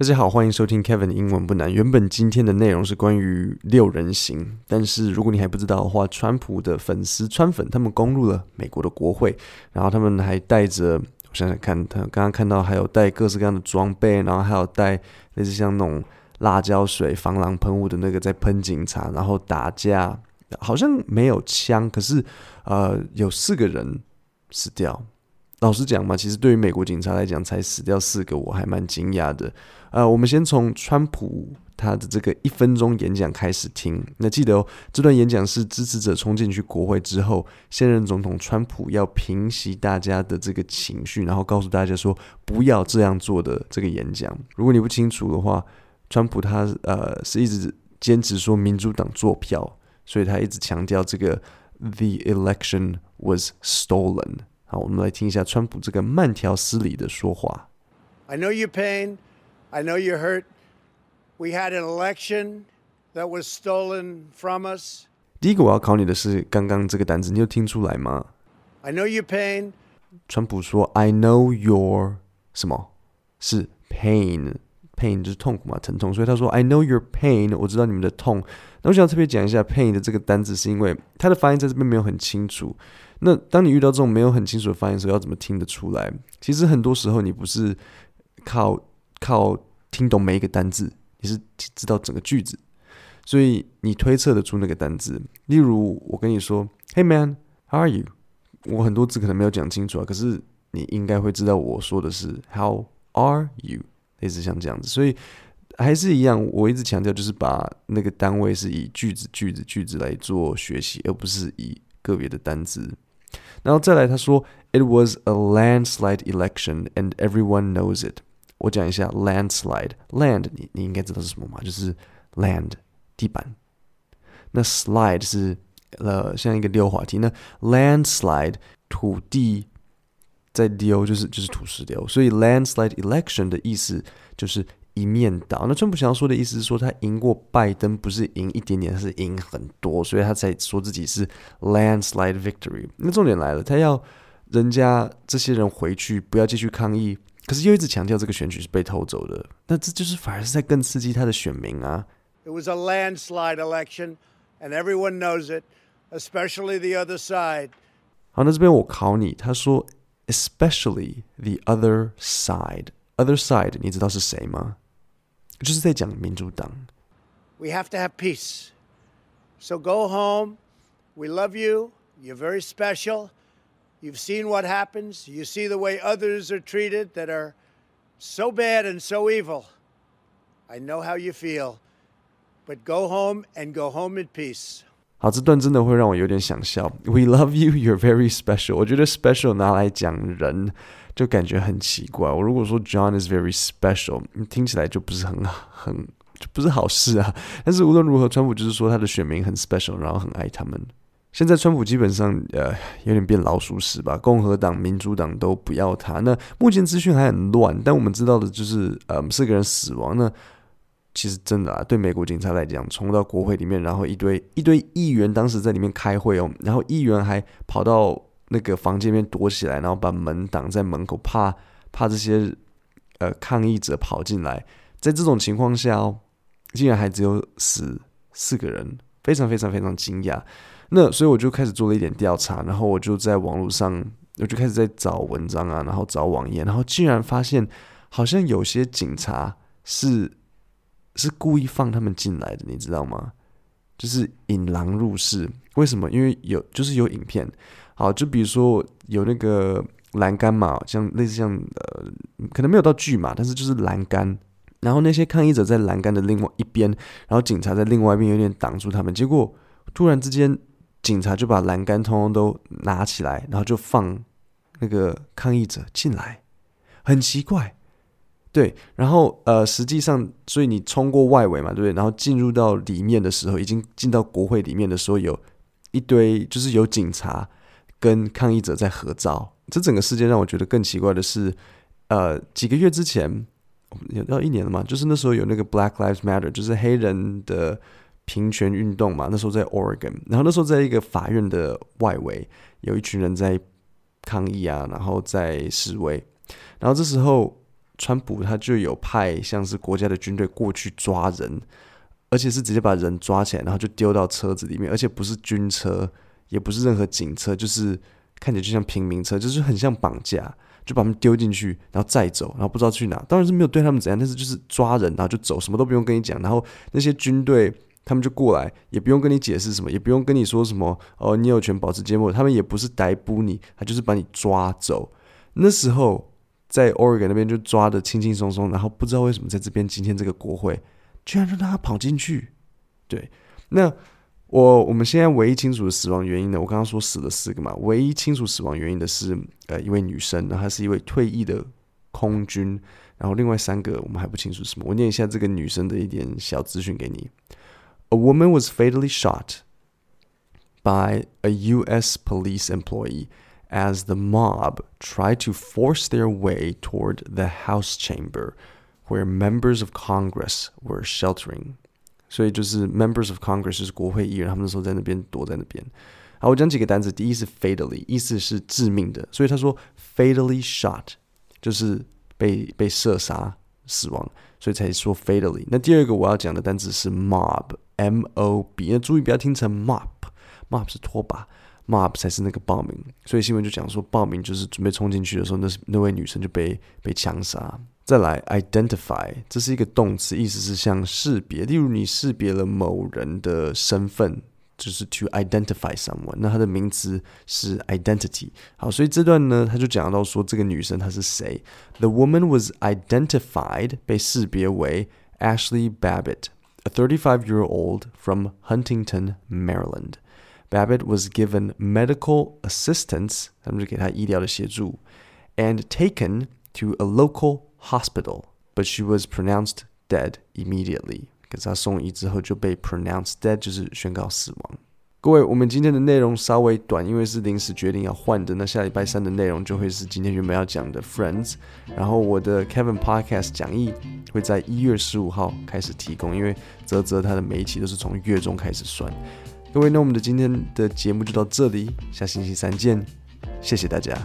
大家好，欢迎收听 Kevin 英文不难。原本今天的内容是关于六人行，但是如果你还不知道的话，川普的粉丝川粉他们攻入了美国的国会，然后他们还带着，我想想看，他刚刚看到还有带各式各样的装备，然后还有带类似像那种辣椒水、防狼喷雾的那个在喷警察，然后打架，好像没有枪，可是呃有四个人死掉。老实讲嘛，其实对于美国警察来讲，才死掉四个，我还蛮惊讶的。呃，我们先从川普他的这个一分钟演讲开始听。那记得哦，这段演讲是支持者冲进去国会之后，现任总统川普要平息大家的这个情绪，然后告诉大家说不要这样做的这个演讲。如果你不清楚的话，川普他呃是一直坚持说民主党作票，所以他一直强调这个 the election was stolen。好，我们来听一下川普这个慢条斯理的说话。I know your pain, I know you're hurt. We had an election that was stolen from us. 第一个我要考你的是刚刚这个单词，你有听出来吗？I know your pain. 川普说：“I know your 什么？是 pain。” Pain 就是痛苦嘛，疼痛，所以他说 I know your pain，我知道你们的痛。那我想特别讲一下 pain 的这个单字，是因为它的发音在这边没有很清楚。那当你遇到这种没有很清楚的发音的时候，要怎么听得出来？其实很多时候你不是靠靠听懂每一个单字，你是知道整个句子，所以你推测得出那个单字。例如我跟你说，Hey man，how are you？我很多字可能没有讲清楚啊，可是你应该会知道我说的是 How are you？类似像这样子，所以还是一样，我一直强调就是把那个单位是以句子、句子、句子来做学习，而不是以个别的单词。然后再来，他说，It was a landslide election and everyone knows it。我讲一下 landslide，land 你你应该知道是什么吗？就是 land 地板。那 slide 是呃像一个溜滑梯，那 landslide 土地。在丢就是就是土石流，所以 landslide election 的意思就是一面倒。那川普想要说的意思是说，他赢过拜登不是赢一点点，他是赢很多，所以他才说自己是 landslide victory。那重点来了，他要人家这些人回去不要继续抗议，可是又一直强调这个选举是被偷走的，那这就是反而是在更刺激他的选民啊。It was a landslide election, and everyone knows it, especially the other side. 好，那这边我考你，他说。Especially the other side. Other side，你知道是谁吗？就是在讲民主党。We have to have peace. So go home. We love you. You're very special. You've seen what happens. You see the way others are treated that are so bad and so evil. I know how you feel. But go home and go home in peace. 好，这段真的会让我有点想笑。We love you, you're very special。我觉得 special 拿来讲人，就感觉很奇怪。我如果说 John is very special，听起来就不是很很就不是好事啊。但是无论如何，川普就是说他的选民很 special，然后很爱他们。现在川普基本上呃有点变老鼠屎吧，共和党、民主党都不要他。那目前资讯还很乱，但我们知道的就是呃四个人死亡呢。其实真的啊，对美国警察来讲，冲到国会里面，然后一堆一堆议员当时在里面开会哦，然后议员还跑到那个房间里面躲起来，然后把门挡在门口，怕怕这些呃抗议者跑进来。在这种情况下哦，竟然还只有死四个人，非常非常非常惊讶。那所以我就开始做了一点调查，然后我就在网络上，我就开始在找文章啊，然后找网页，然后竟然发现好像有些警察是。是故意放他们进来的，你知道吗？就是引狼入室。为什么？因为有，就是有影片。好，就比如说有那个栏杆嘛，像类似像呃，可能没有到巨嘛，但是就是栏杆。然后那些抗议者在栏杆的另外一边，然后警察在另外一边有点挡住他们。结果突然之间，警察就把栏杆通通都拿起来，然后就放那个抗议者进来，很奇怪。对，然后呃，实际上，所以你冲过外围嘛，对不对？然后进入到里面的时候，已经进到国会里面的时候，有一堆就是有警察跟抗议者在合照。这整个事件让我觉得更奇怪的是，呃，几个月之前，有到一年了嘛，就是那时候有那个 Black Lives Matter，就是黑人的平权运动嘛。那时候在 Oregon，然后那时候在一个法院的外围，有一群人在抗议啊，然后在示威，然后这时候。川普他就有派像是国家的军队过去抓人，而且是直接把人抓起来，然后就丢到车子里面，而且不是军车，也不是任何警车，就是看起来就像平民车，就是很像绑架，就把他们丢进去，然后再走，然后不知道去哪。当然是没有对他们怎样，但是就是抓人，然后就走，什么都不用跟你讲。然后那些军队他们就过来，也不用跟你解释什么，也不用跟你说什么哦，你有权保持缄默。他们也不是逮捕你，他就是把你抓走。那时候。在 Oregon 那边就抓得轻轻松松，然后不知道为什么在这边今天这个国会居然让他跑进去。对，那我我们现在唯一清楚的死亡原因呢？我刚刚说死了四个嘛，唯一清楚死亡原因的是呃一位女生，然后她是一位退役的空军，然后另外三个我们还不清楚什么。我念一下这个女生的一点小资讯给你：A woman was fatally shot by a U.S. police employee. As the mob tried to force their way toward the House chamber, where members of Congress were sheltering，所以就是 members of Congress 就是国会议员，他们那时候在那边躲在那边。好，我讲几个单词，第一是 fatally，意思是致命的，所以他说 fatally shot 就是被被射杀死亡，所以才说 fatally。那第二个我要讲的单词是 mob，m o b，那注意不要听成 mop，mop 是拖把。 Mob 才是那个暴民，所以新闻就讲说，暴民就是准备冲进去的时候，那那位女生就被被枪杀。再来，identify，这是一个动词，意思是像识别，例如你识别了某人的身份，就是 to identify someone，那他的名词是 identity。好，所以这段呢，他就讲到说，这个女生她是谁？The woman was identified，被识别为 Ashley Babbitt，a thirty-five-year-old from Huntington, Maryland。Babbitt was given medical assistance，他们就给他医疗的协助，and taken to a local hospital，but she was pronounced dead immediately。可是他送医之后就被 pronounced dead，就是宣告死亡。各位，我们今天的内容稍微短，因为是临时决定要换的。那下礼拜三的内容就会是今天原本要讲的 Friends，然后我的 Kevin Podcast 讲义会在一月十五号开始提供，因为啧啧他的每一期都是从月中开始算。 各位，那我们的今天的节目就到这里，下星期三见，谢谢大家。